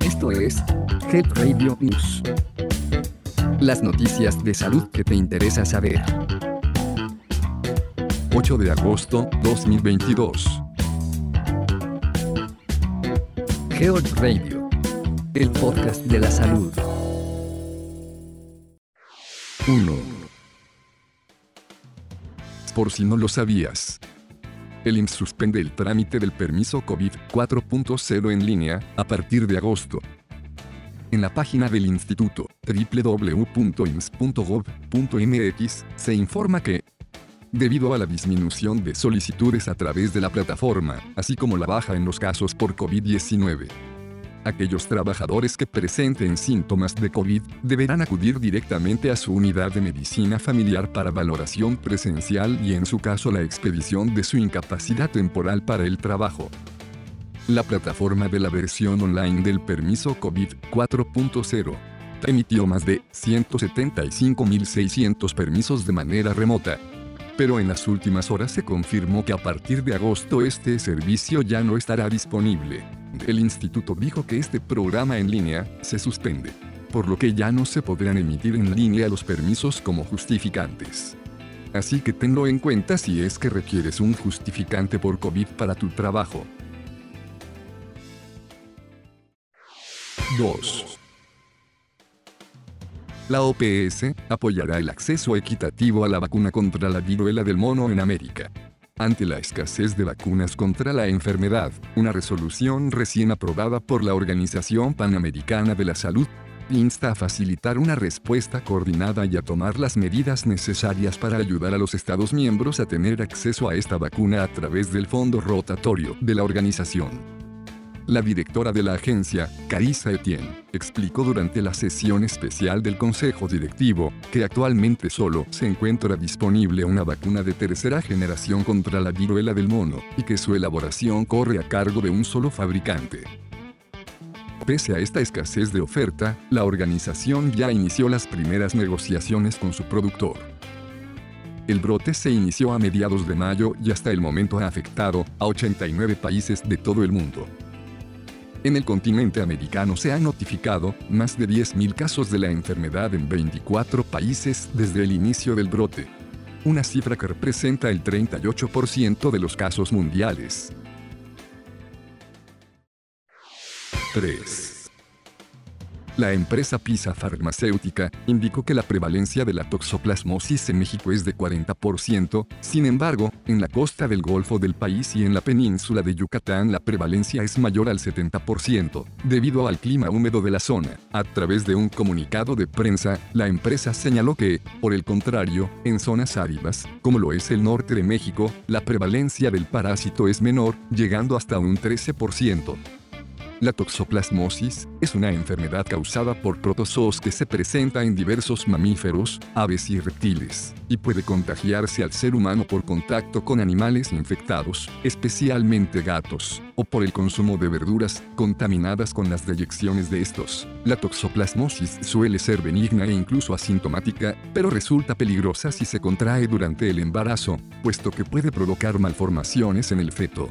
Esto es Health Radio News. Las noticias de salud que te interesa saber. 8 de agosto 2022. Health Radio. El podcast de la salud. 1. Por si no lo sabías. El IMSS suspende el trámite del permiso COVID 4.0 en línea a partir de agosto. En la página del instituto www.ims.gov.mx se informa que, debido a la disminución de solicitudes a través de la plataforma, así como la baja en los casos por COVID-19, aquellos trabajadores que presenten síntomas de COVID deberán acudir directamente a su unidad de medicina familiar para valoración presencial y en su caso la expedición de su incapacidad temporal para el trabajo. La plataforma de la versión online del permiso COVID 4.0 emitió más de 175.600 permisos de manera remota. Pero en las últimas horas se confirmó que a partir de agosto este servicio ya no estará disponible. El instituto dijo que este programa en línea se suspende, por lo que ya no se podrán emitir en línea los permisos como justificantes. Así que tenlo en cuenta si es que requieres un justificante por COVID para tu trabajo. 2. La OPS apoyará el acceso equitativo a la vacuna contra la viruela del mono en América. Ante la escasez de vacunas contra la enfermedad, una resolución recién aprobada por la Organización Panamericana de la Salud insta a facilitar una respuesta coordinada y a tomar las medidas necesarias para ayudar a los Estados miembros a tener acceso a esta vacuna a través del fondo rotatorio de la organización. La directora de la agencia, Carissa Etienne, explicó durante la sesión especial del Consejo Directivo que actualmente solo se encuentra disponible una vacuna de tercera generación contra la viruela del mono y que su elaboración corre a cargo de un solo fabricante. Pese a esta escasez de oferta, la organización ya inició las primeras negociaciones con su productor. El brote se inició a mediados de mayo y hasta el momento ha afectado a 89 países de todo el mundo. En el continente americano se han notificado más de 10.000 casos de la enfermedad en 24 países desde el inicio del brote. Una cifra que representa el 38% de los casos mundiales. 3. La empresa Pisa Farmacéutica indicó que la prevalencia de la toxoplasmosis en México es de 40%, sin embargo, en la costa del Golfo del país y en la península de Yucatán la prevalencia es mayor al 70%, debido al clima húmedo de la zona. A través de un comunicado de prensa, la empresa señaló que, por el contrario, en zonas áridas, como lo es el norte de México, la prevalencia del parásito es menor, llegando hasta un 13%. La toxoplasmosis es una enfermedad causada por protozoos que se presenta en diversos mamíferos, aves y reptiles, y puede contagiarse al ser humano por contacto con animales infectados, especialmente gatos, o por el consumo de verduras contaminadas con las deyecciones de estos. La toxoplasmosis suele ser benigna e incluso asintomática, pero resulta peligrosa si se contrae durante el embarazo, puesto que puede provocar malformaciones en el feto.